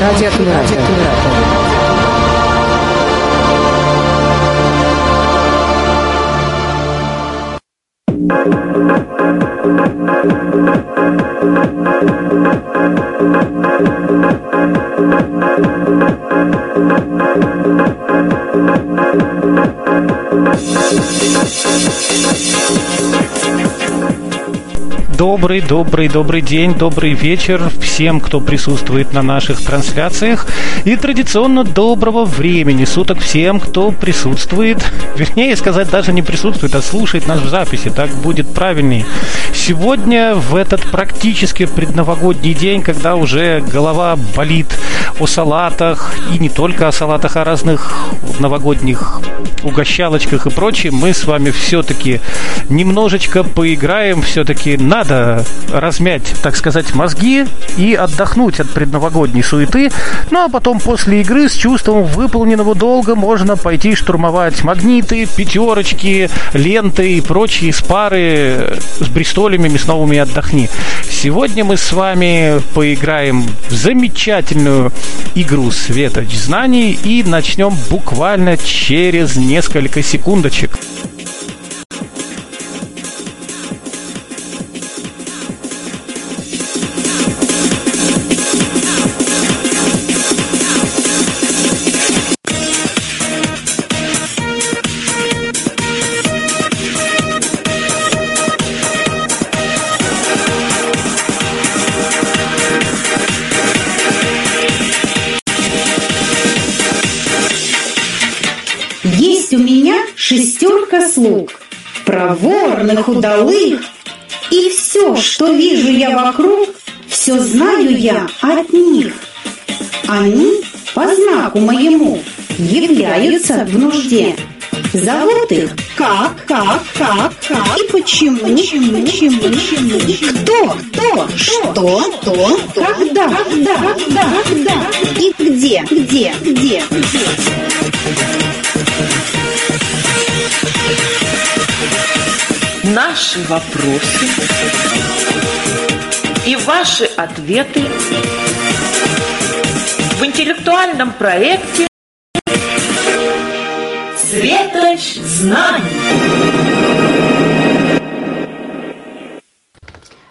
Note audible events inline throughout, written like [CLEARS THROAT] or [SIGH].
ラジオ村 Добрый, добрый, добрый день, добрый вечер всем, кто присутствует на наших трансляциях. И традиционно доброго времени суток всем, кто присутствует. Вернее сказать, даже не присутствует, а слушает нас в записи. Так будет правильней. Сегодня, в этот практически предновогодний день, когда уже голова болит о салатах, и не только о салатах, а о разных новогодних угощалочках и прочем, мы с вами все-таки немножечко поиграем, все-таки надо размять, так сказать, мозги и отдохнуть от предновогодней суеты. Ну а потом после игры с чувством выполненного долга можно пойти штурмовать магниты, пятерочки, ленты и прочие спары с бристолями мясновыми отдохни. Сегодня мы с вами поиграем в замечательную игру Светоч знаний и начнем буквально через несколько секундочек. Я от них. Они по знаку моему являются в нужде. Зовут их как, как, как, как и почему, почему, почему, почему, кто, кто, что, что, когда, когда, когда, когда и где, где, где. Наши вопросы и ваши ответы в интеллектуальном проекте «Светоч знаний».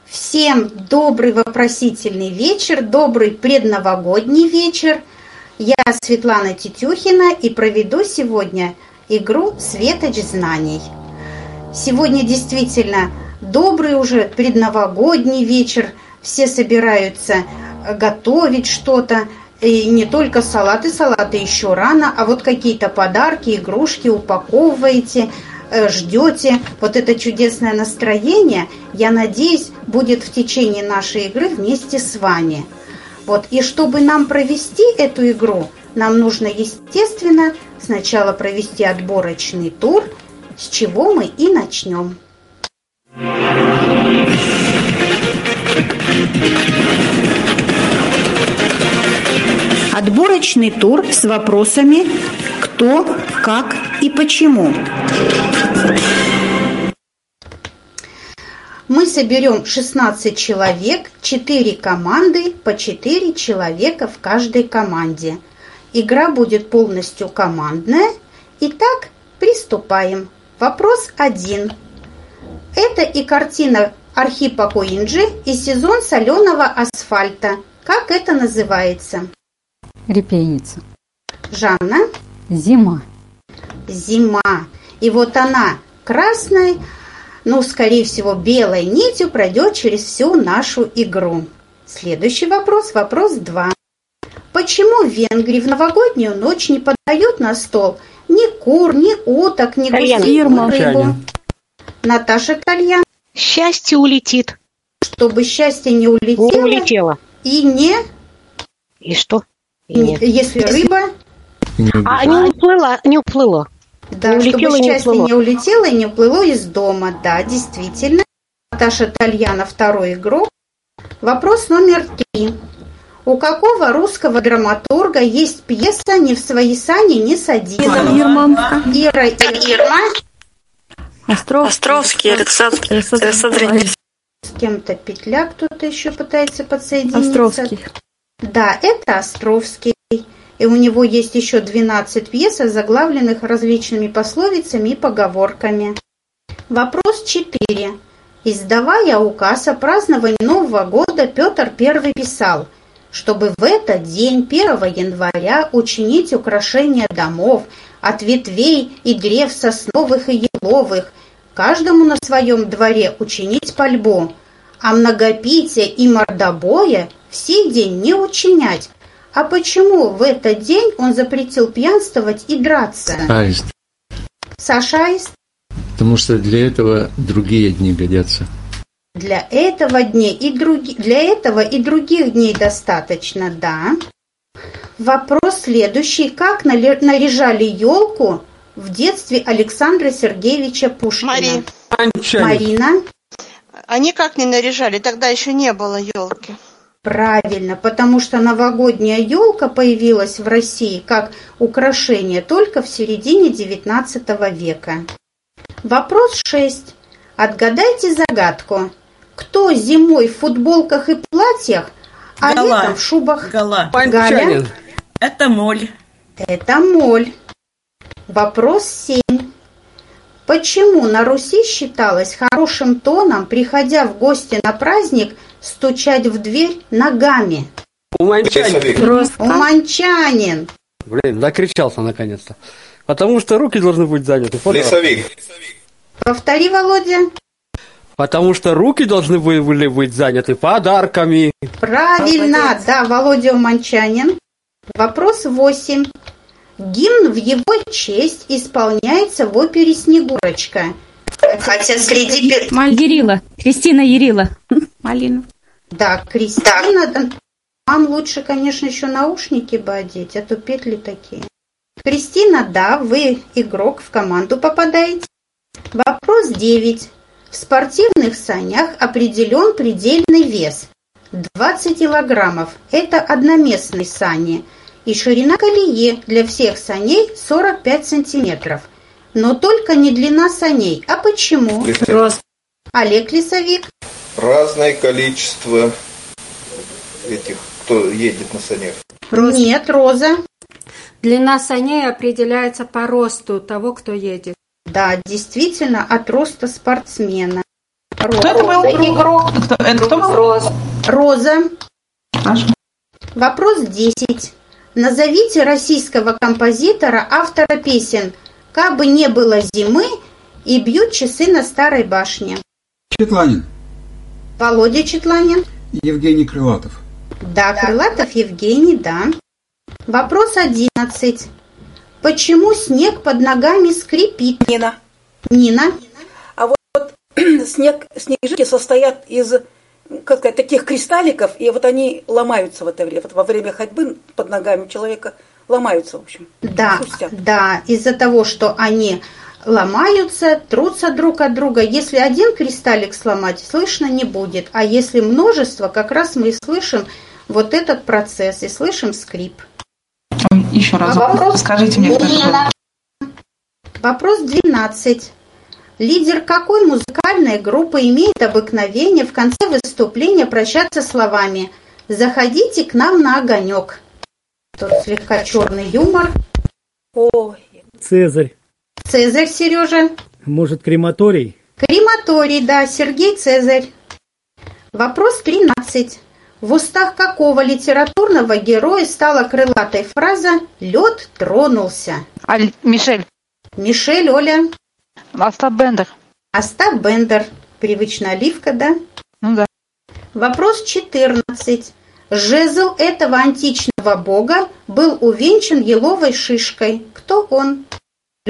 Всем добрый вопросительный вечер, добрый предновогодний вечер. Я Светлана Тетюхина и проведу сегодня игру «Светоч знаний». Сегодня действительно добрый уже предновогодний вечер. Все собираются готовить что-то. И не только салаты, салаты еще рано, а вот какие-то подарки, игрушки упаковываете, э, ждете. Вот это чудесное настроение, я надеюсь, будет в течение нашей игры вместе с вами. Вот. И чтобы нам провести эту игру, нам нужно, естественно, сначала провести отборочный тур – с чего мы и начнем. Отборочный тур с вопросами «Кто?», «Как?» и «Почему?». Мы соберем 16 человек, 4 команды, по 4 человека в каждой команде. Игра будет полностью командная. Итак, приступаем. Вопрос один. Это и картина Архипа Куинджи и сезон соленого асфальта. Как это называется? Репейница. Жанна? Зима. Зима. И вот она красной, ну, скорее всего, белой нитью пройдет через всю нашу игру. Следующий вопрос, вопрос два. Почему в Венгрии в новогоднюю ночь не подают на стол ни кур, ни уток, ни гусей, рыбу. Наташа Кальян. Счастье улетит. Чтобы счастье не улетело. Не улетело. И не... И что? И не, если рыба... А не уплыла, не уплыло. Да, не чтобы счастье не, не улетело и не уплыло из дома. Да, действительно. Наташа Тальяна, второй игрок. Вопрос номер три. У какого русского драматурга есть пьеса «Не в свои сани не садись»? Ирма. Ира, Ирма. Островский. Островский, Александр, Александр С кем-то петля кто-то еще пытается подсоединиться. Островский. Да, это Островский. И у него есть еще 12 пьес, заглавленных различными пословицами и поговорками. Вопрос 4. Издавая указ о праздновании Нового года, Петр I писал, чтобы в этот день, 1 января, учинить украшение домов от ветвей и древ сосновых и еловых, каждому на своем дворе учинить пальбу, а многопитие и мордобоя в сей день не учинять. А почему в этот день он запретил пьянствовать и драться? Аист. Саша Аист? Потому что для этого другие дни годятся. Для этого дней и други... для этого и других дней достаточно, да. Вопрос следующий. Как наряжали елку в детстве Александра Сергеевича Пушкина? Мари. Марина. А никак не наряжали, тогда еще не было елки. Правильно, потому что новогодняя елка появилась в России как украшение только в середине XIX века. Вопрос 6. Отгадайте загадку. Кто зимой в футболках и платьях, а Гала. летом в шубах? Гала. Галя? Это моль. Это моль. Вопрос 7. Почему на Руси считалось хорошим тоном, приходя в гости на праздник, стучать в дверь ногами? Уманчанин. Уманчанин. Блин, накричался наконец-то. Потому что руки должны быть заняты. Лесовик. Повтори, Володя. Потому что руки должны были быть заняты подарками. Правильно, да, Володя Уманчанин. Вопрос 8. Гимн в его честь исполняется в опере «Снегурочка». Хотя среди... пер- Ерила. Кристина Ерила. Малина. Да, Кристина... да. Вам лучше, конечно, еще наушники бы одеть, а то петли такие. Кристина, да, вы игрок в команду попадаете. Вопрос 9. В спортивных санях определен предельный вес. 20 килограммов. Это одноместные сани. И ширина колеи для всех саней 45 сантиметров. Но только не длина саней. А почему? Лесовик. Олег Лесовик. Разное количество этих, кто едет на санях. Нет, Роза. Длина саней определяется по росту того, кто едет. Да, действительно, от роста спортсмена. Роза. Кто это был игрок? Кто, это кто был? Роза. Вопрос 10. Назовите российского композитора, автора песен «Как бы не было зимы» и «Бьют часы на старой башне». Четланин. Володя Четланин. Евгений Крылатов. Да, Крылатов Евгений, да. Вопрос 11. Почему снег под ногами скрипит? Нина. Нина. А вот, вот [CLEARS THROAT] снег, снежинки состоят из как сказать, таких кристалликов, и вот они ломаются в это время. Вот во время ходьбы под ногами человека ломаются, в общем. Да, хрустят. да, из-за того, что они ломаются, трутся друг от друга. Если один кристаллик сломать, слышно не будет. А если множество, как раз мы и слышим вот этот процесс, и слышим скрип. Еще раз. Вопрос- Скажите мне, кто? Вопрос 12. Лидер какой музыкальной группы имеет обыкновение в конце выступления прощаться словами «Заходите к нам на огонек». Тут слегка черный юмор. Ой, Цезарь. Цезарь, Сережа. Может, крематорий? Крематорий, да, Сергей Цезарь. Вопрос 13. В устах какого литературного героя стала крылатой фраза «Лед тронулся»? Аль... Мишель. Мишель, Оля. Остап Бендер. Остап Бендер. Привычная оливка, да? Ну да. Вопрос 14. Жезл этого античного бога был увенчан еловой шишкой. Кто он?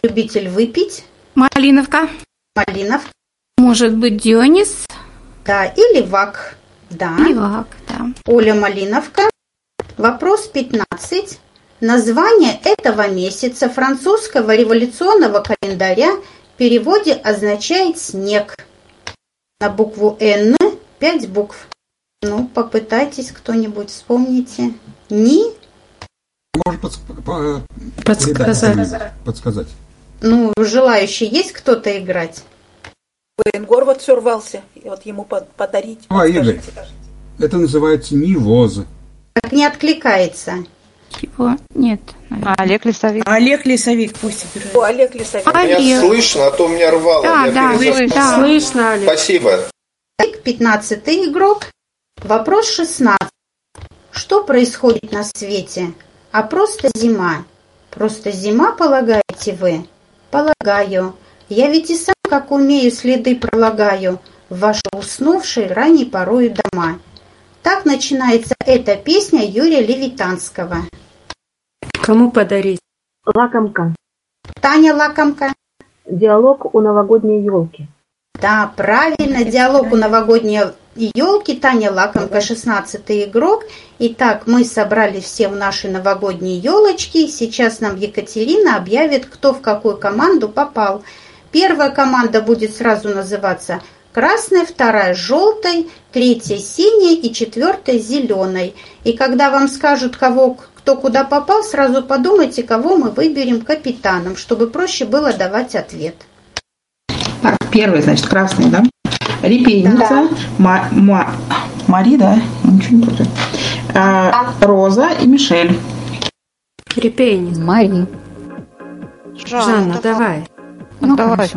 Любитель выпить? Малиновка. Малинов. Может быть, Дионис? Да, или Вак. Да. Левак, да. Оля Малиновка. Вопрос 15. Название этого месяца французского революционного календаря переводе означает «снег». На букву «Н» пять букв. Ну, попытайтесь кто-нибудь вспомните. Ни? Может подск- по- Подсказать. подсказать. Ну, желающий есть кто-то играть? Венгор вот все рвался, и вот ему под- подарить. А, Игорь, это называется невоз. Так не откликается. Его нет. наверное. Олег Лесовик. Олег Лесовик пусть играет. О, Олег Лесовик. Меня слышно, а то у меня рвало. Да, Я да, слышно. Да. Слышно, Олег. Спасибо. 15 игрок. Вопрос 16. Что происходит на свете? А просто зима. Просто зима, полагаете вы? Полагаю. Я ведь и сам, как умею, следы пролагаю в ваши уснувшие ранней порою дома. Так начинается эта песня Юрия Левитанского. Кому подарить? Лакомка. Таня Лакомка. Диалог у новогодней елки. Да, правильно, диалог у новогодней елки, Таня Лакомка, 16 игрок. Итак, мы собрали все в наши новогодние елочки. Сейчас нам Екатерина объявит, кто в какую команду попал. Первая команда будет сразу называться красной, вторая желтой, третья синей и четвертая зеленой. И когда вам скажут, кого, кто куда попал, сразу подумайте, кого мы выберем капитаном, чтобы проще было давать ответ. Так, первый, значит, красный, да? Репейница, Ма- Ма- Мари, да? Ничего не против. А, Роза и Мишель. Репейник. Мари. Жанна, давай. Ну, давай.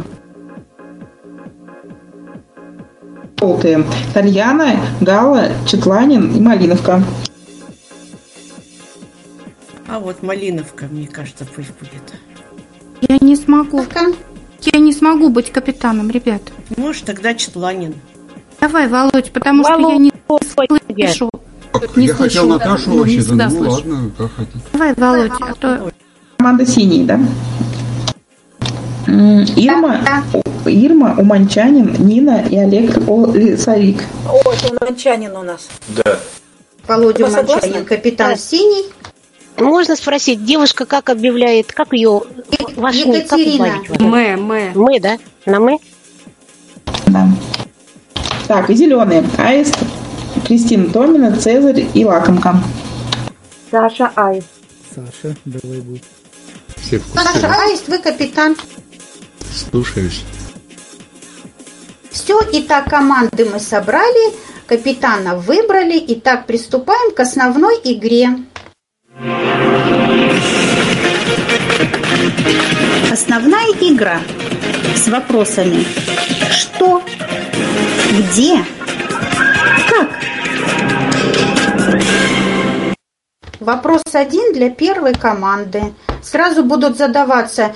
Желтые. Тальяна, Гала, Четланин и Малиновка. А вот Малиновка, мне кажется, пусть будет. Я не смогу. Я не смогу быть капитаном, ребят. Может, тогда Четланин. Давай, Володь, потому что я не слышу. Так, Не я хотел слышу. Наташу Ну, не вообще-то. всегда Ну слышу. ладно, как хотите. Давай, Володь, а то... Команда синий, да? Ирма, Ирма, Уманчанин, Нина и Олег Лесовик. О, это Уманчанин у нас. Да. Володя Вы согласны? Манчанин, капитан синий. Можно спросить, девушка как объявляет, как ее ваш ник, как Екатерина. Мы, мы. Мы, да? На мы? Да. Так, и зеленые. Аист, Кристина Томина, Цезарь и Лакомка. Саша Ай. Саша, давай будет. Все Саша Аист, вы капитан. Слушаюсь. Все, итак, команды мы собрали, капитана выбрали. Итак, приступаем к основной игре. Основная игра с вопросами «Что?», «Где?», «Как?». Вопрос один для первой команды. Сразу будут задаваться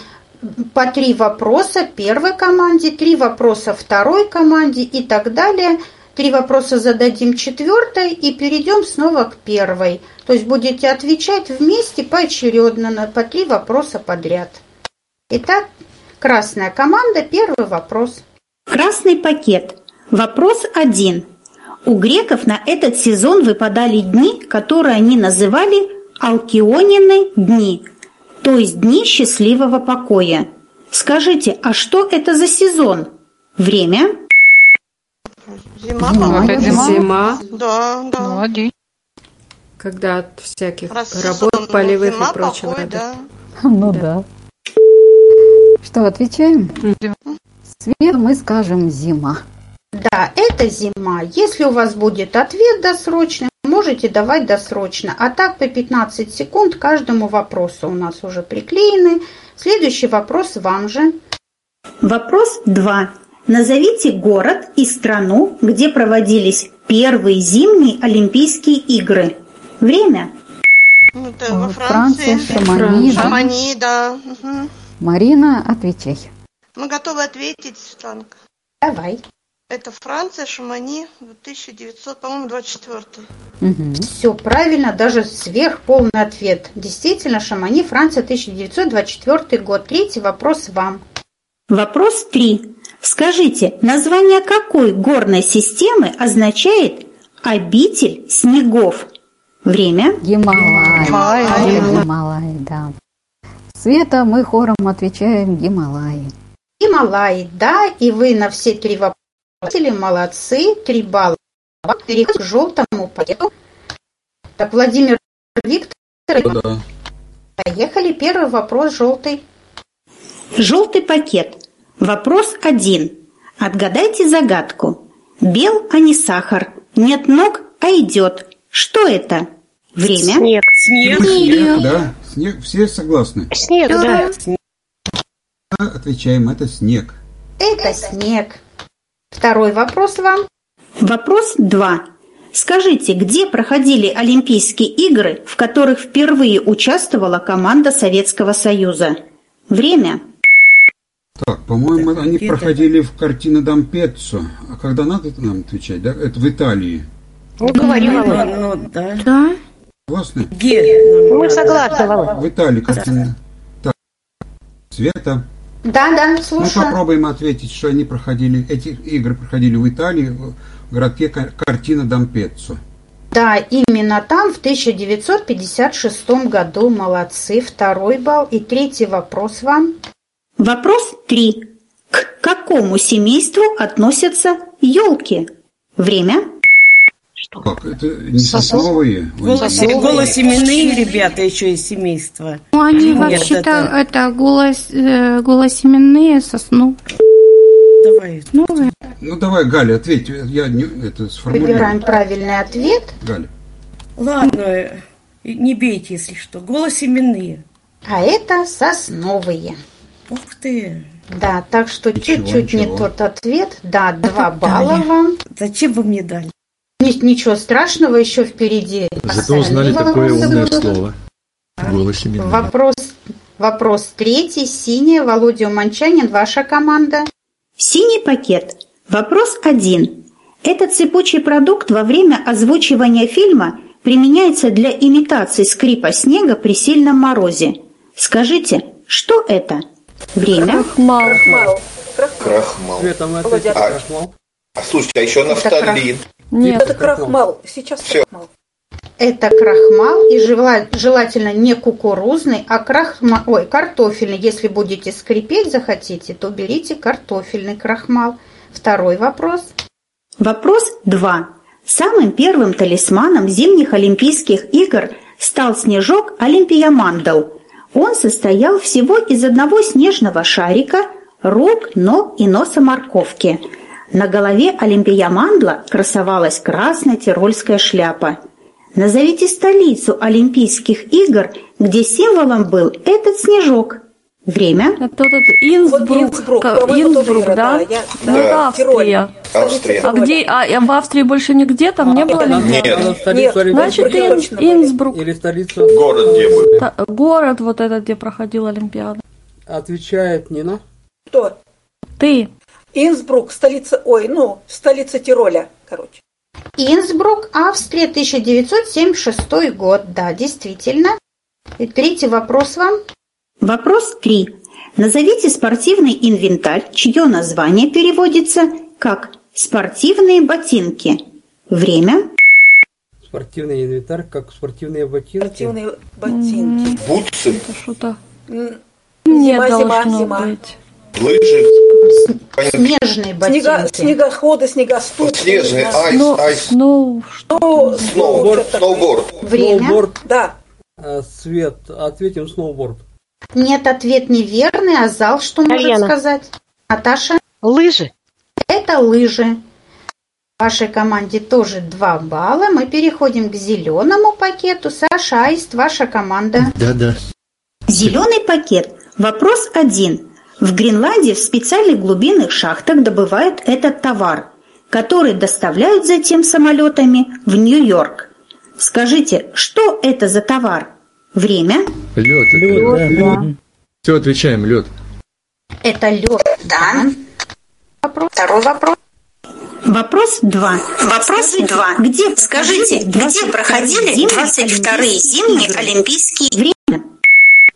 по три вопроса первой команде, три вопроса второй команде и так далее. Три вопроса зададим четвертой и перейдем снова к первой. То есть будете отвечать вместе поочередно на по три вопроса подряд. Итак, красная команда, первый вопрос. Красный пакет. Вопрос один. У греков на этот сезон выпадали дни, которые они называли Алкионины дни, то есть дни счастливого покоя. Скажите, а что это за сезон? Время? Зима, Зима, по-моему. это зима. Да, да. Молодец. Когда от всяких Раз работ сезон, ну, полевых зима, и прочего. покой, да. да. Ну да. Что, отвечаем? Свет мы скажем зима. Да, это зима. Если у вас будет ответ досрочный, можете давать досрочно. А так по 15 секунд каждому вопросу у нас уже приклеены. Следующий вопрос вам же. Вопрос 2. Назовите город и страну, где проводились первые зимние Олимпийские игры. Время? Ну, Это во Франция, Франции. Шамани, да? Да. Мгм. Марина, отвечай. Мы готовы ответить, Светланка. Давай. Это Франция, Шамани, 1900, по-моему, 24 Все правильно, даже сверхполный ответ. Действительно, Шамани, Франция, 1924 год. Третий вопрос вам. Вопрос 3. Скажите, название какой горной системы означает обитель снегов? Время? Гималай. Гималай. Гималай, да. Света, мы хором отвечаем Гималаи. Гималай, да, и вы на все три вопроса молодцы, три балла. Переход к желтому пакету. Так, Владимир Виктор, Да. поехали. Первый вопрос желтый. Желтый пакет. Вопрос один. Отгадайте загадку. Бел, а не сахар. Нет ног, а идет. Что это? Время. Снег. Снег. Снег, да. Снег. Все согласны? Снег, да. Отвечаем, это снег. Это снег. Второй вопрос вам. Вопрос 2. Скажите, где проходили Олимпийские игры, в которых впервые участвовала команда Советского Союза? Время. Так, по-моему, они проходили в картине Дампеццо. А когда надо нам отвечать, да? Это в Италии. Ну, говори, Володя. Ну, да. Да. Согласны? Где? Мы согласны, Володя. В Италии картина. Так. Света. Да, да, Мы слушаю. попробуем ответить, что они проходили, эти игры проходили в Италии, в городке Кар- Картина Дампеццо. Да, именно там в 1956 году. Молодцы. Второй балл. И третий вопрос вам. Вопрос 3. К какому семейству относятся елки? Время. Как? Это не сосновые? Голос, голосеменные ребята еще из семейства. Ну, они вообще-то это- это, голос, э, голосеменные сосну. Давай. Ну, Ну давай, Галя, ответь. Я не, это сформулирую. Выбираем правильный ответ. Галя. Ладно, э, не бейте, если что. Голосеменные. А это сосновые. Ух ты. Да, так что чуть-чуть не тот ответ. Да, два как балла вам. Зачем вы мне дали? Ни- Ничего страшного еще впереди. Зато узнали Остальные такое вопросы умное будут. слово. Голос именной. Вопрос, вопрос третий. Синяя. Володя Уманчанин, ваша команда. Синий пакет. Вопрос один. Этот цепучий продукт во время озвучивания фильма применяется для имитации скрипа снега при сильном морозе. Скажите, что это? Время. крахмал. Крахмал. Крахмал. Света, мы Володя, ответили а- крахмал. А слушайте, а еще нафталин. Нет. Это крахмал. Сейчас Всё. крахмал. Это крахмал и жела- желательно не кукурузный, а крахмал, ой, картофельный. Если будете скрипеть захотите, то берите картофельный крахмал. Второй вопрос. Вопрос 2. Самым первым талисманом зимних Олимпийских игр стал снежок Олимпия Мандал. Он состоял всего из одного снежного шарика, рук, ног и носа морковки. На голове Олимпия Мандла красовалась красная тирольская шляпа. Назовите столицу Олимпийских игр, где символом был этот снежок. Время. Это этот Инсбрук. Вот Инсбрук, Инсбрук, да? да, я- Ну, да. Австрия. Австрия. А где? А, а в Австрии больше нигде там не было? Нет. Нет. Значит. Инсбрук. Или столицу Город где был? Та- город вот этот, где проходила Олимпиада. отвечает Нина. Кто? Ты. Инсбрук, столица, ой, ну, столица Тироля, короче. Инсбрук, Австрия, 1976 год. Да, действительно. И третий вопрос вам. Вопрос 3. Назовите спортивный инвентарь, чье название переводится как «спортивные ботинки». Время. Спортивный инвентарь, как спортивные ботинки. Спортивные ботинки. Бутсы, Это что-то... Зима, зима, должно зима. быть. лыжи, Снежные ботинки. Снега, снегоходы, снегоступы. снежный, да. айс, Ну, айс, ну, Ну, сноуборд, что-то- сноуборд. Время. Сноуборд. Да. А, Свет, ответим сноуборд. Нет, ответ неверный. А зал что может Татьяна. сказать? Наташа? Лыжи. Это лыжи. Вашей команде тоже 2 балла. Мы переходим к зеленому пакету. Саша Аист, ваша команда. Да-да. Зеленый пакет. Вопрос один. В Гренландии в специальных глубинных шахтах добывают этот товар, который доставляют затем самолетами в Нью-Йорк. Скажите, что это за товар? Время? Лед. Да. Все, отвечаем, лед. Это лед. Да. Вопрос. Второй вопрос. Вопрос 2. Вопрос 2. Где, скажите, где проходили 22-е зимние Олимпийские время?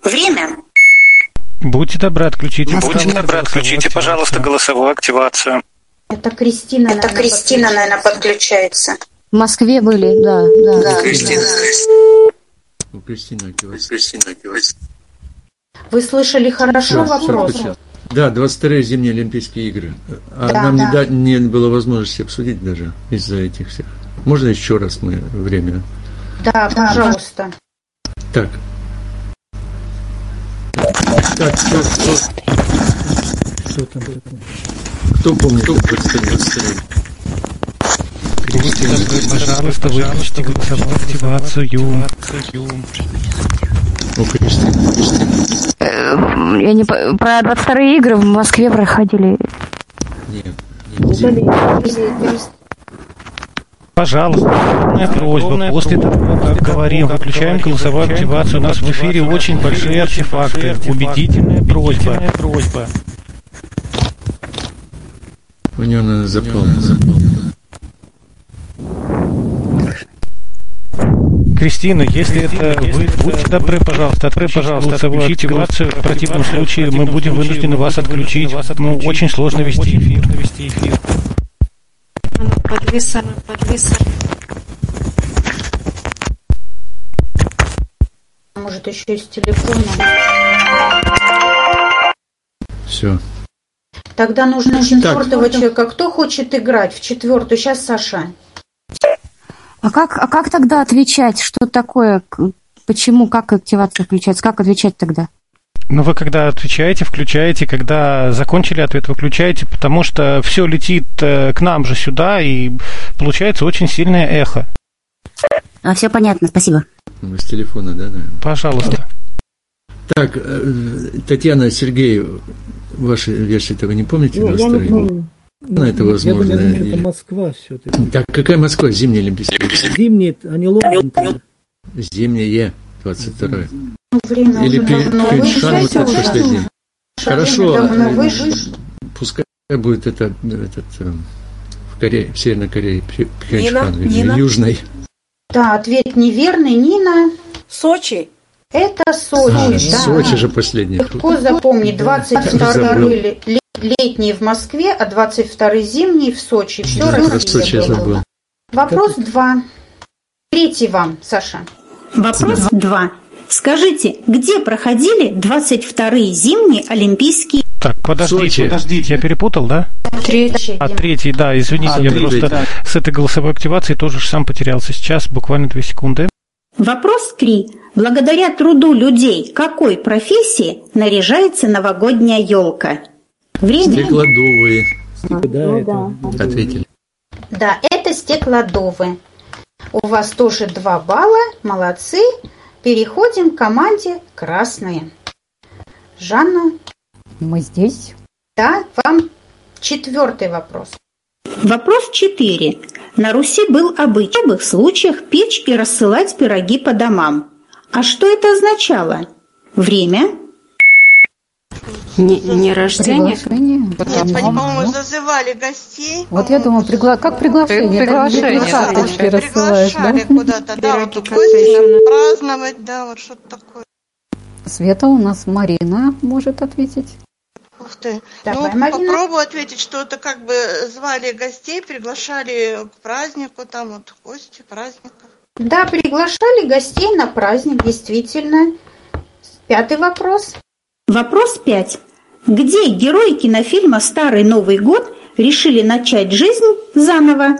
Время. Будьте добры, отключите, Будьте добры, отключите, пожалуйста, голосовую активацию. Это Кристина, Это Кристина, наверное, подключается. В Москве были, да, да. Да. Кристина. У Кристины активация. Вы слышали хорошо всё, вопрос? Да, 22-е зимние Олимпийские игры. А Да, нам не, да. да- не было возможности обсудить даже из-за этих всех. Можно еще раз мы время? Да, пожалуйста. Так. Так, кто, кто, Что там такое? кто помнит? Кто 22 22 Будьте добры, пожалуйста, выключите голосовую активацию. Ну, Кристина, Кристина. Э, Я не по- про 22 игры в Москве проходили. Нет, нет, Пожалуйста, полная просьба. После того, как говорим, выключаем голосовую активацию. У нас в эфире очень большие артефакты. Убедительная просьба. просьба. У него надо заполнить. Кристина, если это вы, будьте добры, пожалуйста, отключите, пожалуйста, голосовую активацию. В противном случае мы будем вынуждены вас отключить. Ну, очень сложно вести эфир. Эфир. Подвисает, подвисает. Может, еще и с телефона. Все. Тогда нужно Так. четвертого человека. Кто хочет играть в четвертую? Сейчас Саша. А как, а как тогда отвечать? Что такое? Почему? Как активация включается? Как отвечать тогда? Ну, вы когда отвечаете, включаете, когда закончили ответ, выключаете, потому что все летит э, к нам же сюда, и получается очень сильное эхо. А, все понятно, спасибо. Ну, С телефона, да, наверное? Пожалуйста. Так, э, Татьяна, Сергей, ваши версии этого не помните? Ну, я не 22? помню. Ну, это Я возможно. думаю, или- это Москва все-таки. Так, какая Москва? Зимняя Олимпийская? Зимний, а не Лондон. тогда. Зимняя, 22 Ну, время Или давно Пиншан, вот вышло. это последний. Хорошо, э, пускай будет это, этот, э, в Корее, в Северной Корее, Пхенчхан, Нина, или Нина. Южной. Да, ответ неверный. Нина, Сочи. это Сочи. А, да. Сочи же последний. Легко запомнить. 22 Забыл. ле- ле- летний в Москве, а 22 зимний в Сочи. Все Да, про Сочи я Россия забыл. Вопрос 2. Третий вам, Саша. Вопрос 2. Скажите, где проходили 22-е зимние Олимпийские Так, подождите, подождите, я перепутал, да? Третий. А третий, да, извините, А, я третий, просто да. с этой голосовой активацией тоже сам потерялся. Сейчас буквально две секунды. Вопрос 3. Благодаря труду людей какой профессии наряжается новогодняя елка? Время? Стеклодувые. Да, это... Ответили. Да, это стеклодувы. У вас тоже 2 балла. Молодцы. Переходим к команде красные. Жанна, Мы здесь. да, вам четвертый вопрос. Вопрос 4. На Руси был обычай в случаях печь и рассылать пироги по домам. А что это означало? Время? Не, не рождение? Приглашение. Нет, они, по-моему, зазывали гостей. Вот я думаю, пригла... как приглашение? Приглашение, карточки рассылаешь, да? Приглашали куда-то, да, вот гости праздновать, да, вот что-то такое. Света у нас Марина может ответить. Ух ты. Давай, ну, Марина. попробую ответить, что это как бы звали гостей, приглашали к празднику, там вот гости, праздников. Да, приглашали гостей на праздник, действительно. Пятый вопрос. Вопрос 5. Где герои кинофильма «Старый Новый год» решили начать жизнь заново?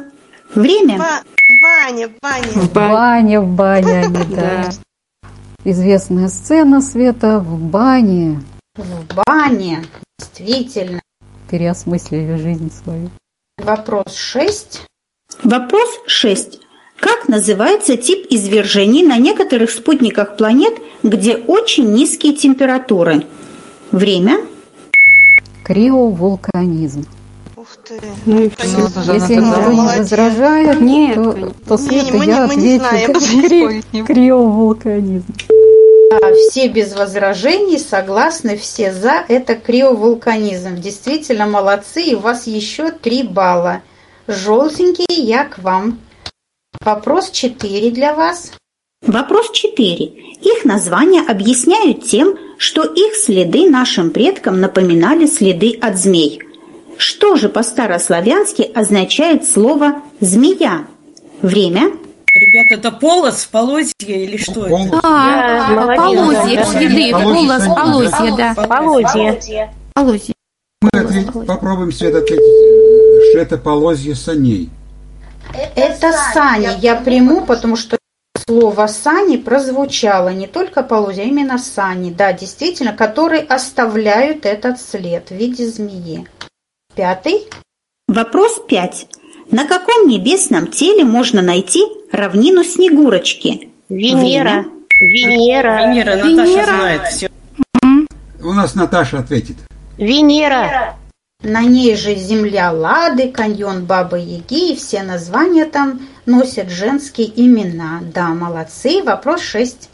Время? Ба- Баня, баня. В бане, в бане они, да. Известная сцена Света в бане. В бане, действительно. Переосмыслили жизнь свою. Вопрос 6. Вопрос 6. Как называется тип извержений на некоторых спутниках планет, где очень низкие температуры? Время? Криовулканизм. Ух ты. Ну и всё. Если никто не возражает, Нет, то, то Не, Света мы не- я мы не отвечу. знаем, как будем кри- не. Криовулканизм. Да, все без возражений, согласны, все за. Это криовулканизм. Действительно молодцы, и у вас еще 3 балла. Желтенький, я к вам. Вопрос 4 для вас. Вопрос 4. Их названия объясняют тем, что их следы нашим предкам напоминали следы от змей. Что же по-старославянски означает слово «змея»? Время? Ребята, это полос, полозье или что это? А, полозья, следы, полос, полозья, да. Полозья. Полозья. Мы ответ- попробуем, Свет, ответить, что это полозье саней. Это сани. Я приму, потому что слово сани прозвучало. Не только полозья, а именно сани. Да, действительно, которые оставляют этот след в виде змеи. Пятый. Вопрос 5. На каком небесном теле можно найти равнину Снегурочки? Венера. Венера. Венера, Наташа знает все. У нас Наташа ответит. Венера. На ней же земля Лады, каньон Бабы Яги и все названия там носят женские имена. Да, молодцы. Вопрос 6.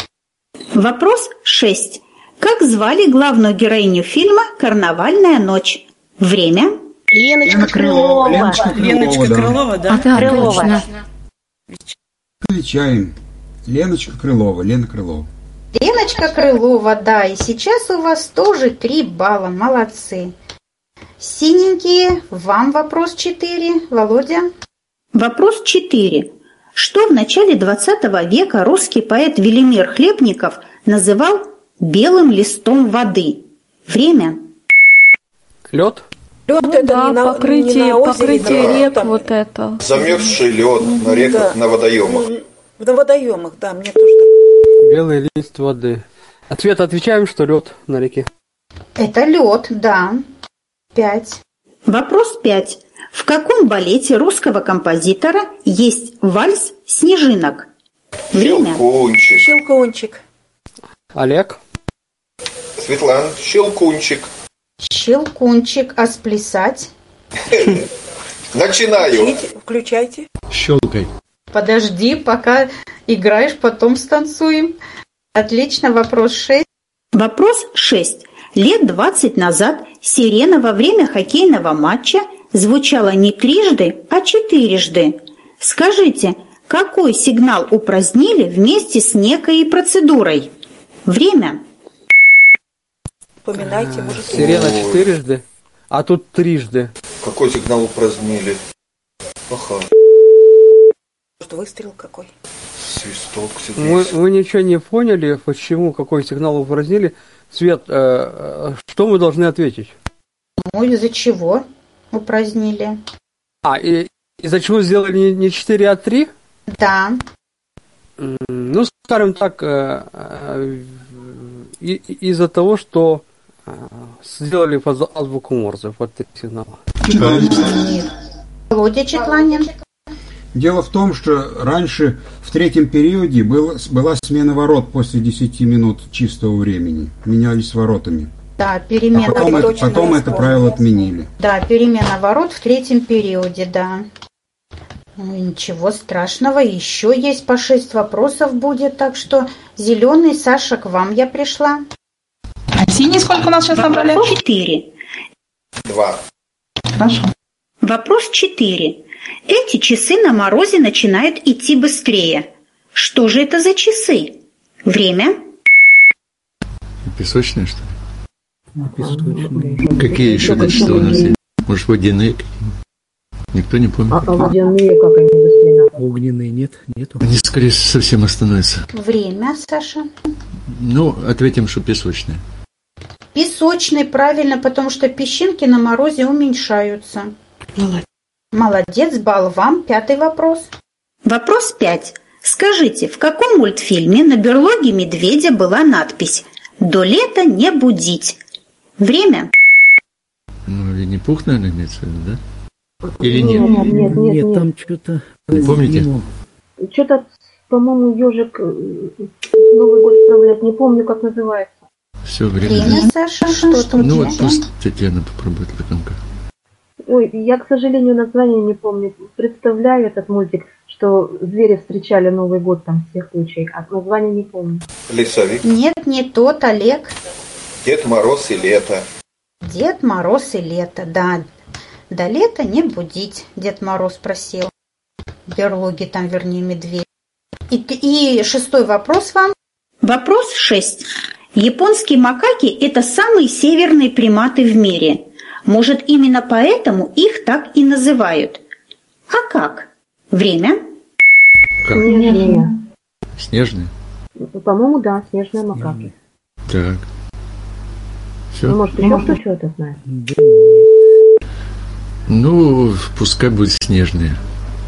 Вопрос 6. Как звали главную героиню фильма «Карнавальная ночь»? Время? Леночка Лена Крылова. Леночка Крылова, Леночка да. Крылова, да? А, да, Крылова. точно. Отвечаем. Леночка Крылова, Лена Крылова. Леночка Крылова, да, и сейчас у вас тоже 3 балла. Молодцы. Синенькие, вам вопрос 4. Володя? Вопрос 4. Что в начале 20 века русский поэт Велимир Хлебников называл белым листом воды? Время? Лед? Лед Ну это да, не на, покрытие, не на озере, покрытие да, рек, вот это. Замерзший лед на реках, Да. на водоемах. На водоемах, да, мне тоже так. Белый лист воды. Ответ отвечаем, что лед на реке. Это лед, да. 5. Вопрос 5. В каком балете русского композитора есть вальс снежинок? Время? Щелкунчик. Щелкунчик. Олег? Светлана, щелкунчик. Щелкунчик, а сплясать? [LAUGHS] Начинаю. Включите, включайте. Щелкай. Подожди, пока играешь, потом станцуем. Отлично, вопрос 6. Вопрос 6. Лет 20 назад сирена во время хоккейного матча звучала не трижды, а четырежды. Скажите, какой сигнал упразднили вместе с некой процедурой? Время? Вспоминайте, может, Сирена четырежды, а тут трижды. Какой сигнал упразднили? Ага. может, выстрел какой. Свисток, Мы, сигнал. мы ничего не поняли, почему, какой сигнал упразднили. Свет, э, э, что мы должны ответить? Ну, из-за чего упразднили? А, и из-за чего сделали не, не 4, а 3? Да. Ну, скажем так, э, из-за того, что сделали под азбуку Морзе, под три сигнала. Нет. Володя Четланин. Дело в том, что раньше в третьем периоде был, была смена ворот после 10 минут чистого времени. Менялись воротами. Да, А перемена. потом, это, потом это правило отменили. Да, перемена ворот в третьем периоде, да. Ну, ничего страшного, еще есть по шесть вопросов будет, так что зеленый Саша, к вам я пришла. А синий сколько у нас сейчас набрали? 4. Два. Хорошо. Вопрос 4. Эти часы на морозе начинают идти быстрее. Что же это за часы? Время? Песочные, что ли? Песочные. Какие еще начисла у нас есть? Может, водяные Никто не помнит. А, а водяные, как они быстрее? Огненные нет? Нету? Они скорее совсем остановятся. Время, Саша. Ну, ответим, что песочные. Песочный, правильно, потому что песчинки на морозе уменьшаются. Молодец, бал вам. Пятый вопрос. Вопрос 5. Скажите, в каком мультфильме на берлоге медведя была надпись «До лета не будить»? Время? Ну, Винни-Пух, наверное, имеется в виду, да? Или нет? Нет, нет, нет, нет. там что-то... Помните? Что-то, по-моему, ежик э, Новый год справлять, не помню, как называется. Все время. Время, Саша. Что там Ну вот пусть Татьяна попробует потом. Ой, я, к сожалению, название не помню. Представляю этот мультик, что звери встречали Новый год там всех кучей, а название не помню. Лесовик. Нет, не тот, Олег. Дед Мороз и лето. Дед Мороз и лето, да. До лета не будить, Дед Мороз просил. Берлоги там, вернее, медведь. И, и шестой вопрос вам. Вопрос 6. Японские макаки – это самые северные приматы в мире. Может, именно поэтому их так и называют. А как? Время? Как? Снежные. Снежные? По-моему, да, снежные макаки. Так. Все? Ну, может, еще кто что-то знает? Ну, пускай будут снежные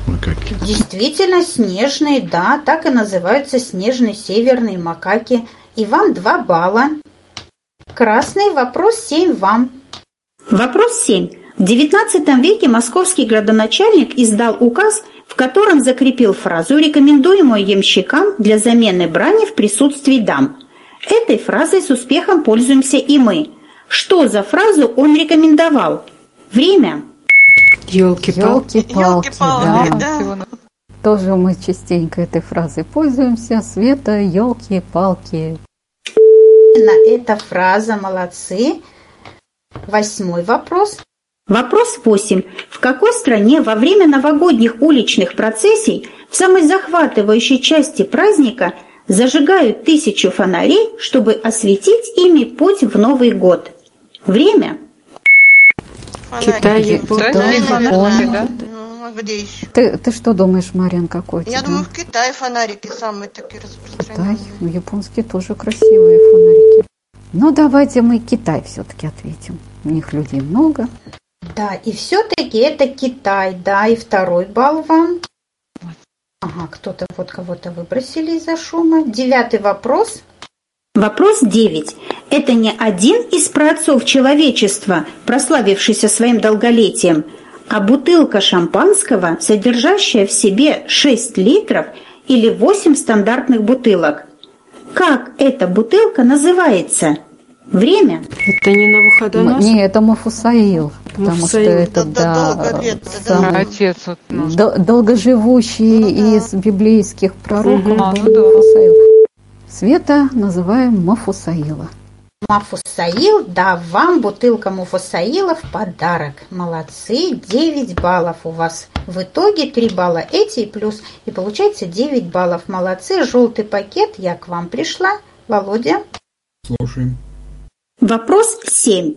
макаки. Действительно, снежные, да, так и называются снежные северные макаки. И вам два балла. Красный вопрос семь вам. Вопрос 7. В XIX веке московский градоначальник издал указ, в котором закрепил фразу, рекомендуемую ямщикам для замены брани в присутствии дам. Этой фразой с успехом пользуемся и мы. Что за фразу он рекомендовал? Время. Елки-палки. Елки-палки, да. да. Тоже мы частенько этой фразой пользуемся. Света, елки-палки. На эта фраза молодцы. Восьмой вопрос. Вопрос 8. В какой стране во время новогодних уличных процессий в самой захватывающей части праздника зажигают тысячу фонарей, чтобы осветить ими путь в Новый год? Время. Китай. Да, Япония. Ну, где еще? Ты, ты что думаешь, Марин, какой Я тебя? думаю, в Китае фонарики самые такие Китай. распространенные. Ну, японские тоже красивые фонарики. Ну, давайте мы Китай все-таки ответим. У них людей много. Да, и все-таки это Китай, да, и второй балл вам. Ага, кто-то вот кого-то выбросили из-за шума. Девятый вопрос. Вопрос 9. Это не один из праотцов человечества, прославившийся своим долголетием, а бутылка шампанского, содержащая в себе 6 литров или 8 стандартных бутылок. Как эта бутылка называется? Время? Это не Навуходоносор? Не, это Мафусаил. Потому Мафусаил. что это, Да, да, долго лет, да, самый Отец вот дол- долгоживущий из библейских пророков ну да. Мафусаил. Света называем Мафусаила. Мафусаил, да, вам бутылка Мафусаила в подарок. Молодцы, 9 баллов у вас. В итоге 3 балла эти и плюс. И получается 9 баллов. Молодцы, желтый пакет, я к вам пришла. Володя. Слушаем. Вопрос 7.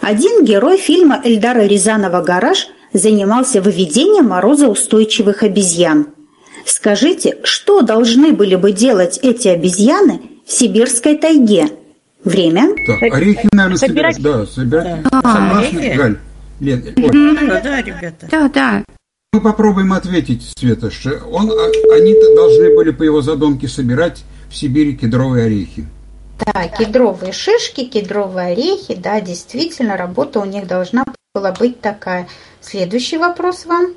Один герой фильма Эльдара Рязанова «Гараж» занимался выведением морозоустойчивых обезьян. Скажите, что должны были бы делать эти обезьяны в сибирской тайге? Время? Так, орехи, наверное, собирать- собирать. Да, собирать. Да. Согласны, орехи? Галь? Лен, ой, Да, да, ребята. Да, да. мы попробуем ответить, Света, что он, а- они должны были по его задумке собирать в Сибири кедровые орехи. Да, кедровые шишки, кедровые орехи, да, действительно, работа у них должна была быть такая. Следующий вопрос вам.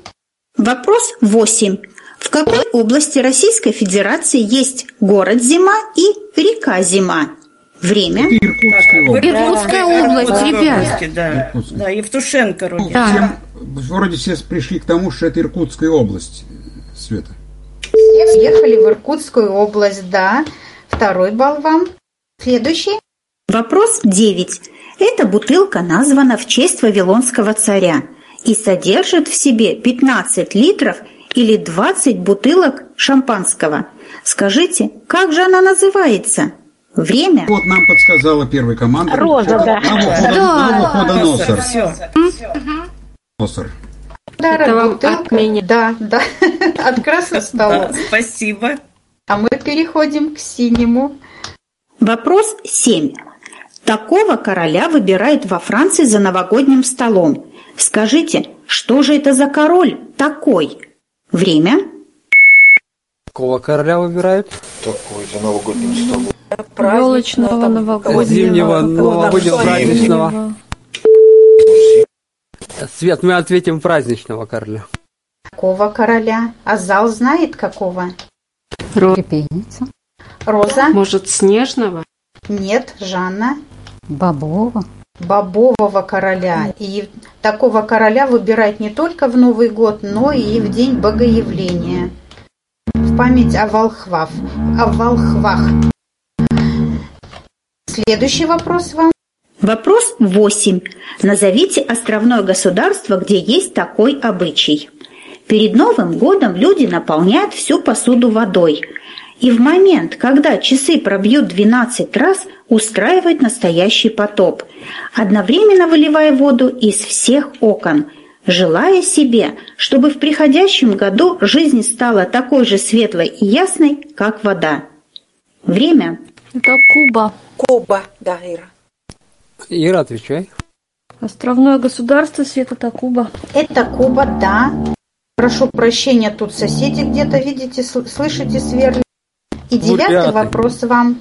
Вопрос 8. В какой области Российской Федерации есть город Зима и река Зима? Время? Это Иркутская область. Иркутская область, Иркутской ребят. Да, Иркутская. да, Евтушенко вроде. Да. Всем, вроде все пришли к тому, что это Иркутская область, Света. Все въехали в Иркутскую область, да. Второй балл вам. Следующий. Вопрос 9. Эта бутылка названа в честь вавилонского царя и содержит в себе 15 литров или 20 бутылок шампанского. Скажите, как же она называется? Время? Вот нам подсказала первая команда. Роза, да. Навуходоносор. Все. Навуходоносор. Подарок, Это вам бутылка. от меня. Да, да. [LAUGHS] От красных столов. Спасибо. А мы переходим к синему. Вопрос 7. Такого короля выбирают во Франции за новогодним столом. Скажите, что же это за король такой? Время? Какого короля выбирают? Такой за новогодним столом. Елочного, новогоднего. Зимнего, новогоднего, праздничного. Свет, мы ответим праздничного короля. Какого короля? А зал знает какого? Репейница. Роза? Может, Снежного? Нет, Жанна. Бобова. Бобового короля. И такого короля выбирать не только в Новый год, но и в день Богоявления. В память о волхвах. О волхвах. Следующий вопрос вам. Вопрос 8. Назовите островное государство, где есть такой обычай. Перед Новым годом люди наполняют всю посуду водой. И в момент, когда часы пробьют 12 раз, устраивают настоящий потоп, одновременно выливая воду из всех окон, желая себе, чтобы в приходящем году жизнь стала такой же светлой и ясной, как вода. Время. Это Куба. Коба, да, Ира. Ира, отвечай. Островное государство Света Такуба. Это Куба, да. Прошу прощения, тут соседи где-то, видите, сл- слышите, сверли. И девятый Буряты. вопрос вам.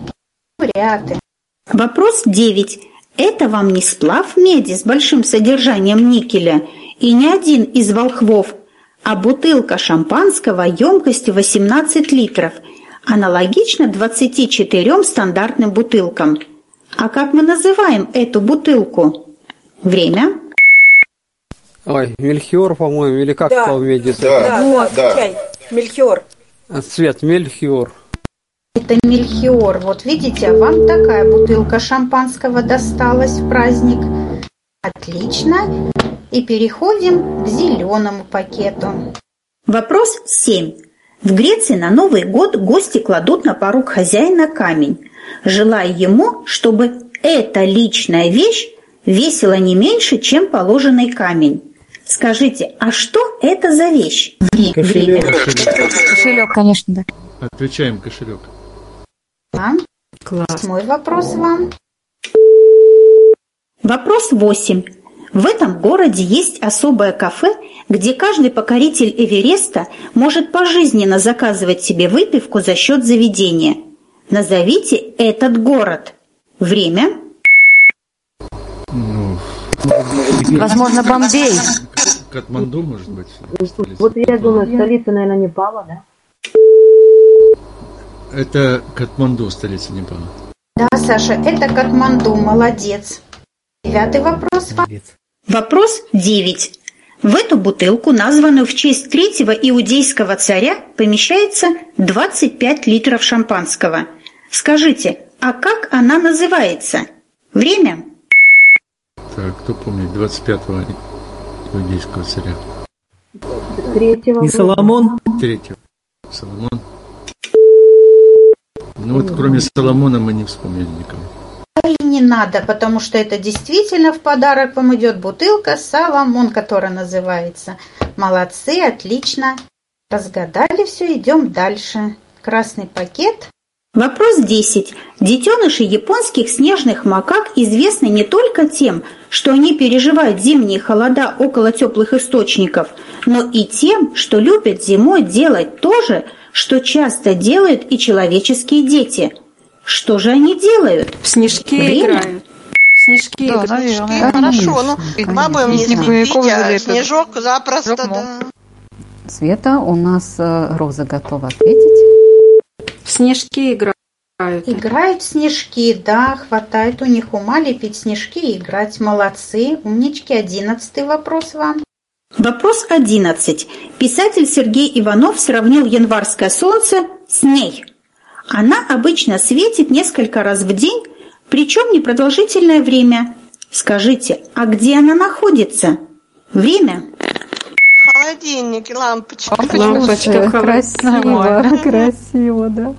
Буряты. Вопрос 9. Это вам не сплав меди с большим содержанием никеля и не один из волхвов, а бутылка шампанского емкостью 18 литров, аналогично 24 стандартным бутылкам. А как мы называем эту бутылку? Время? Ой, Мельхиор, по-моему, или как Да. там в медицине? Да, да, отвечай. Мельхиор. А, Свет, Мельхиор. Это мельхиор. Вот видите, вам такая бутылка шампанского досталась в праздник. Отлично. И переходим к зеленому пакету. Вопрос 7. В Греции на Новый год гости кладут на порог хозяина камень, желая ему, чтобы эта личная вещь весила не меньше, чем положенный камень. Скажите, а что это за вещь? Кошелек. Кошелек, конечно, да. Отвечаем кошелек. Да? Мой вопрос вам. Вопрос 8. В этом городе есть особое кафе, где каждый покоритель Эвереста может пожизненно заказывать себе выпивку за счет заведения. Назовите этот город. Время. Ну, Возможно, Бомбей. Катманду, может быть. Вот я думаю, столица, наверное, Непала, да? Это Катманду, столица Непала. Да, Саша, это Катманду. Молодец. Девятый вопрос. Вопрос 9. В эту бутылку, названную в честь третьего иудейского царя, помещается 25 литров шампанского. Скажите, а как она называется? Время. Так, кто помнит 25-го иудейского царя? Третьего. Не Соломон? Третьего. Соломон. Ну вот кроме Соломона мы не вспомнили никого. И не надо, потому что это действительно в подарок вам идет бутылка Соломон, которая называется. Молодцы, отлично. Разгадали все, идем дальше. Красный пакет. Вопрос 10. Детеныши японских снежных макак известны не только тем, что они переживают зимние холода около теплых источников, но и тем, что любят зимой делать то же, что часто делают и человеческие дети. Что же они делают? В снежки Время. играют. Снежки Да, играют. наверное. Хорошо, ну, мы будем не Конечно. слепить, а снежок запросто, да. Света, у нас э, Роза готова ответить. В снежки играют. Играют в снежки, да, хватает у них ума лепить снежки и играть. Молодцы, умнички. Одиннадцатый вопрос вам. Вопрос 11. Писатель Сергей Иванов сравнил январское солнце с ней. Она обычно светит несколько раз в день, причем непродолжительное время. Скажите, а где она находится? Время? Холодильник, лампочка. Лампочка Красиво, красиво, да.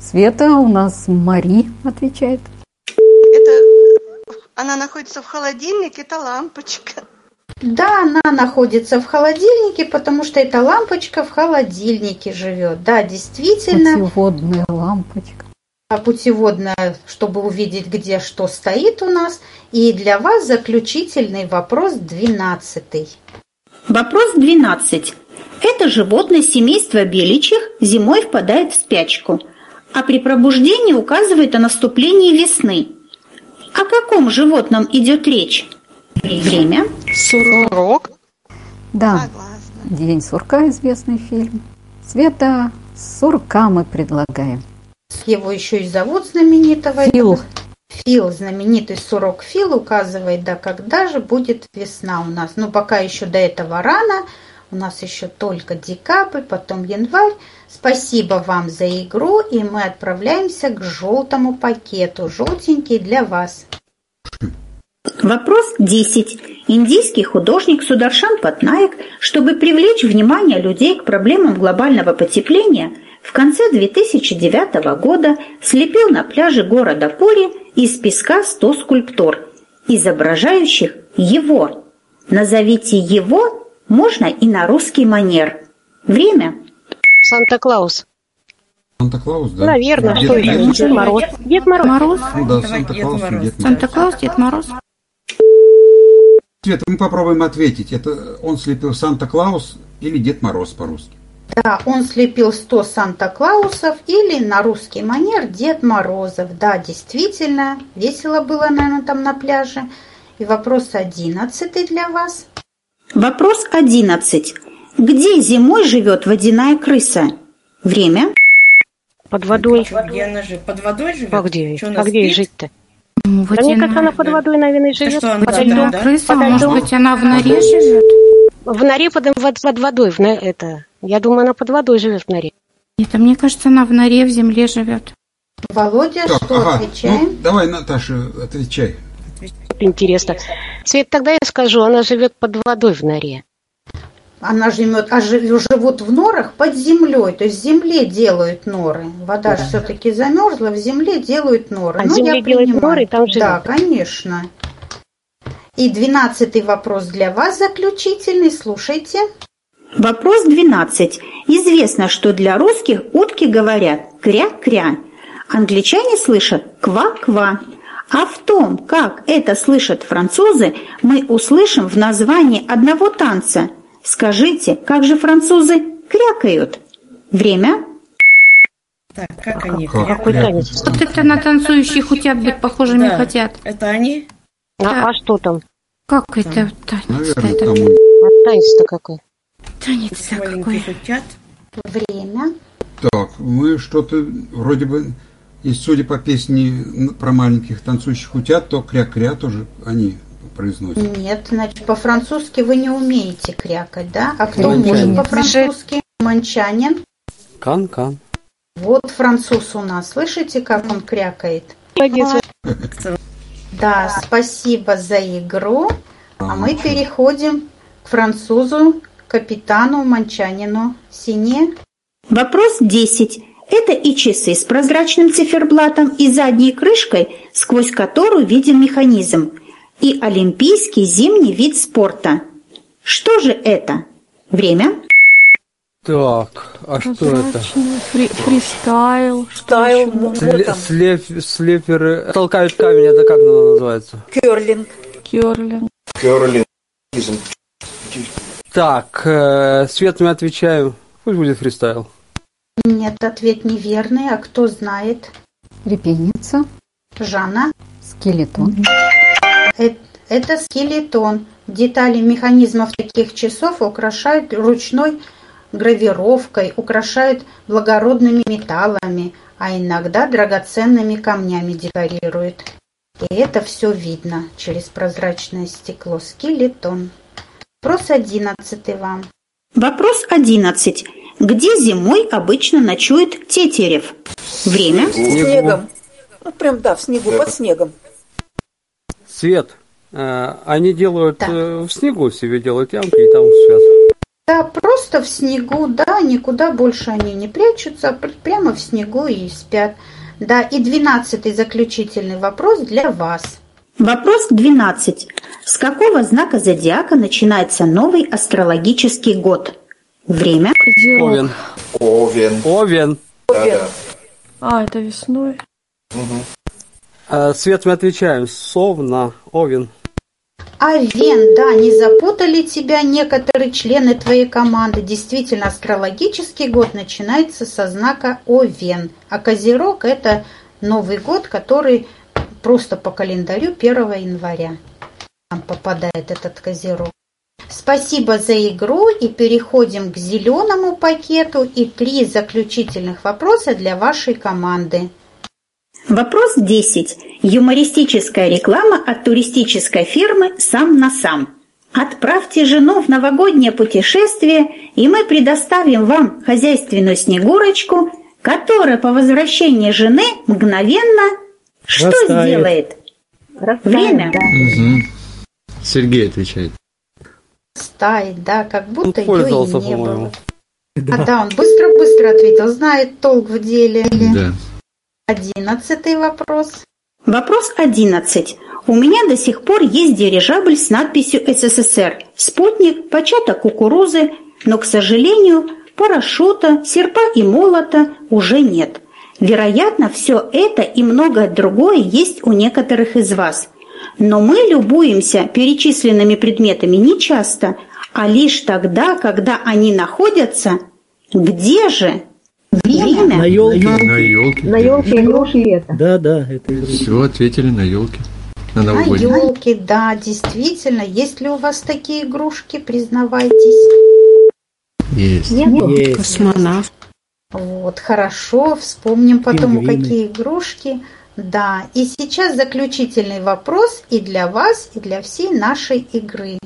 Света у нас Мари отвечает. Это она находится в холодильнике, это лампочка. Да, она находится в холодильнике, потому что эта лампочка в холодильнике живет. Да, действительно. Путеводная лампочка. А путеводная, чтобы увидеть, где что стоит у нас. И для вас заключительный вопрос двенадцатый. Вопрос 12. Это животное семейства беличьих зимой впадает в спячку, а при пробуждении указывает о наступлении весны. О каком животном идет речь? Время? Сурок. Да, День сурка, известный фильм. Света, сурка мы предлагаем. Его еще и зовут знаменитого. Фил. Фил, знаменитый сурок Фил указывает, да, когда же будет весна у нас. Ну, пока еще до этого рано. У нас еще только декабрь, потом январь. Спасибо вам за игру, и мы отправляемся к желтому пакету. Желтенький для вас. [LAUGHS] Вопрос 10. Индийский художник Сударшан Патнаек, чтобы привлечь внимание людей к проблемам глобального потепления, в конце 2009 года слепил на пляже города Пори из песка 100 скульптур, изображающих его. Назовите его можно и на русский манер. Время? Санта-Клаус. Санта-Клаус, да? Наверное, Дед- что еще? Дед- Дед Мороз. Дед Мороз. Мороз. Ну да, Санта-Клаус и Дед Мороз. Санта-Клаус, Дед Мороз. Света, мы попробуем ответить. Это он слепил Санта-Клаус или Дед Мороз по-русски? Да, он слепил 100 Санта-Клаусов или на русский манер Дед Морозов. Да, действительно, весело было, наверное, там на пляже. И вопрос одиннадцатый для вас. Вопрос 11. Где зимой живет водяная крыса? Время? Под водой. Где она же? Под водой живет? А где? Что, а где ей жить-то? Да мне кажется, она под водой, наверное, живет. что, она под под льдом. да? Крыса, Под может льдом. быть, она в норе живет? В норе под, под, под водой. В, это. Я думаю, она под водой живет в норе. Нет, а мне кажется, она в норе в земле живет. Володя, Так, что ага, отвечаем? ну, давай, Наташа, отвечай. Интересно. Свет, тогда я скажу, она живет под водой в норе. Она живет, а жи- живут в норах под землей, то есть в земле делают норы. Вода же все-таки замерзла, в земле делают норы. А Ну, земле я делают принимаю. норы, там. Да, конечно. И двенадцатый вопрос для вас заключительный. Слушайте. Вопрос 12. Известно, что для русских утки говорят «кря-кря». Англичане слышат «ква-ква». А в том, как это слышат французы, мы услышим в названии одного танца. Скажите, как же французы крякают? Время? Так, как они? Как? Какой Кря- танец? Вот это на танцующих утят быть похожими Да. хотят. Это они? А, а что там? Как это танец Наверное, это? А танец-то какой? Танец какой? Утят? Время. Так, мы что-то вроде бы, и судя по песне про маленьких танцующих утят, то кря-кря тоже они произносят. Нет, значит, по-французски вы не умеете крякать, да? А кто Манчанин. может по-французски? Манчанин. Кан-кан. Вот француз у нас. Слышите, как он крякает? Да, спасибо за игру. А мы переходим к французу, капитану Манчанину. Сине. Вопрос 10. Это и часы с прозрачным циферблатом и задней крышкой, сквозь которую виден механизм, и олимпийский зимний вид спорта. Что же это? Время? Так, а что это? Фри- фристайл. Стайл, Сле- слеп- слеперы толкают камень, это как оно называется? керлинг. Керлинг. Керлинг. Так, э, Свет, мы отвечаем. Пусть будет фристайл. Нет, ответ неверный. А кто знает? Репейница, Жанна. скелетон. Э- Это скелетон. Детали механизмов таких часов украшают ручной гравировкой, украшают благородными металлами, а иногда драгоценными камнями декорируют. И это все видно через прозрачное стекло. Скелетон. Вопрос одиннадцатый вам. Вопрос 11. Где зимой обычно ночует тетерев? Время? С снегом. Ну, прям, да, в снегу, под снегом. Свет, э, они делают э, в снегу себе делают ямки и там спят. Да, просто в снегу, да, никуда больше они не прячутся, пр- прямо в снегу и спят. Да, и двенадцатый заключительный вопрос для вас. Вопрос 12. С какого знака зодиака начинается новый астрологический год? Время? Овен. Овен. Овен. Да-да. А, это весной. Э, Свет, мы отвечаем. Совна, Овен. Овен, да, не запутали тебя некоторые члены твоей команды. Действительно, астрологический год начинается со знака Овен. А Козерог – это Новый год, который просто по календарю 1 января там попадает этот Козерог. Спасибо за игру и переходим к зеленому пакету и три заключительных вопроса для вашей команды. Вопрос 10. Юмористическая реклама от туристической фирмы «Сам на сам». Отправьте жену в новогоднее путешествие, и мы предоставим вам хозяйственную снегурочку, которая по возвращении жены мгновенно что Растает. сделает? Время. Мгм. Сергей отвечает. Стает, да, как будто ее и Пользовался, не было. А да, он быстро-быстро ответил, знает толк в деле. Да. Одиннадцатый вопрос. Вопрос 11. У меня до сих пор есть дирижабль с надписью «СССР», спутник, початок кукурузы, но, к сожалению, парашюта, серпа и молота уже нет. Вероятно, все это и многое другое есть у некоторых из вас. Но мы любуемся перечисленными предметами не часто, а лишь тогда, когда они находятся Где же время? На елке. На елке. На елке игрушки это. Да, да, это игрушки. Все, ответили на елке. На На елке, да, действительно. Есть ли у вас такие игрушки, признавайтесь? Есть. Есть. Космонавт. Вот, хорошо, вспомним потом, Пингвины. какие игрушки. Да, и сейчас заключительный вопрос и для вас, и для всей нашей игры.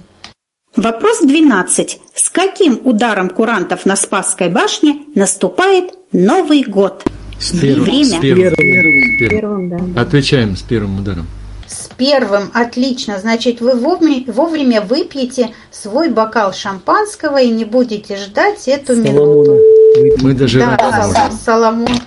Вопрос 12. С каким ударом курантов на Спасской башне наступает Новый год? С первым. Время. С первым. С первым. Первым, да. Отвечаем с первым ударом. С первым, отлично. Значит, вы вовремя, вовремя выпьете свой бокал шампанского и не будете ждать эту минуту. Соломона. Мы даже Да, можем. Соломон.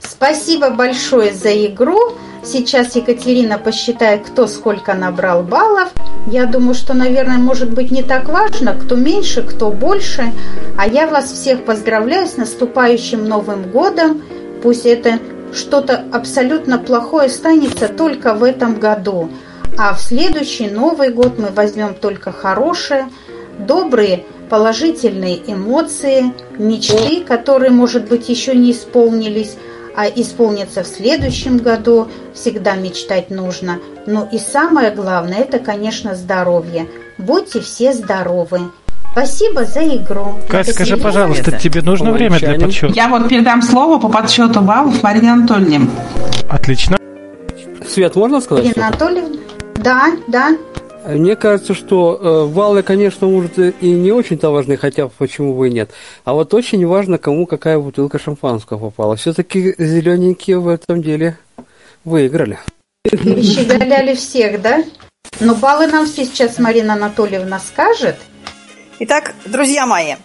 Спасибо большое за игру. Сейчас Екатерина посчитает, кто сколько набрал баллов. Я думаю, что, наверное, может быть не так важно, кто меньше, кто больше. А я вас всех поздравляю с наступающим Новым годом. Пусть это что-то абсолютно плохое останется только в этом году. А в следующий Новый год мы возьмем только хорошее, добрые, положительные эмоции, мечты, которые, может быть, еще не исполнились, а исполнятся в следующем году. Всегда мечтать нужно. Ну и самое главное, это, конечно, здоровье. Будьте все здоровы. Спасибо за игру. Кать, До скажи, пожалуйста, тебе нужно время для подсчета? Я вот передам слово по подсчету баллов Марине Анатольевне. Отлично. Свет, можно сказать? Что-то? Анатольевна? Да, да. Мне кажется, что э, баллы, конечно, может и не очень-то важны, хотя почему бы и нет. А вот очень важно, кому какая бутылка шампанского попала. Все-таки зелененькие в этом деле выиграли. Перещеголяли всех, да? Но баллы нам сейчас Марина Анатольевна скажет. Итак, друзья мои,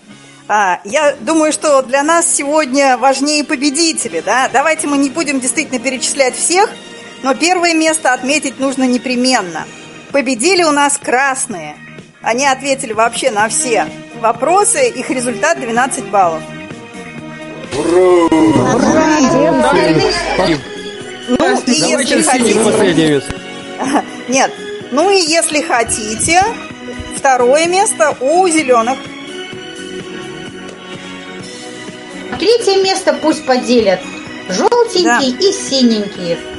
а, я думаю, что для нас сегодня важнее победители, да? Давайте мы не будем действительно перечислять всех, но первое место отметить нужно непременно. Победили у нас красные. Они ответили вообще на все вопросы, их результат 12 баллов. Ну, и если хотите... [LAUGHS] Нет, ну и если хотите, второе место у зеленых. Третье место пусть поделят желтенькие и синенькие.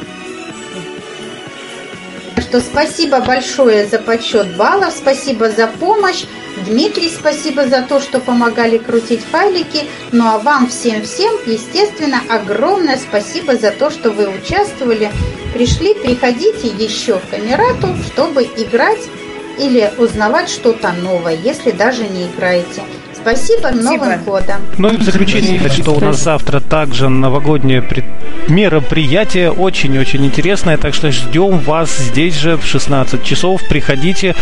Что спасибо большое за подсчет баллов, спасибо за помощь. Дмитрий, спасибо за то, что помогали крутить файлики. Ну а вам всем-всем, естественно, огромное спасибо за то, что вы участвовали. Пришли, приходите еще в Камерату, чтобы играть или узнавать что-то новое, если даже не играете. Спасибо, Новым годом! Ну и в заключение, что у нас завтра также новогоднее пред- мероприятие, очень-очень интересное, так что ждем вас здесь же в 16 часов. Приходите,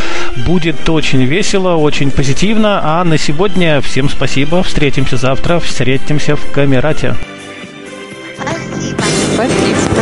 будет очень весело, очень позитивно. А на сегодня всем спасибо, встретимся завтра, встретимся в Камерате. Спасибо. Чудесное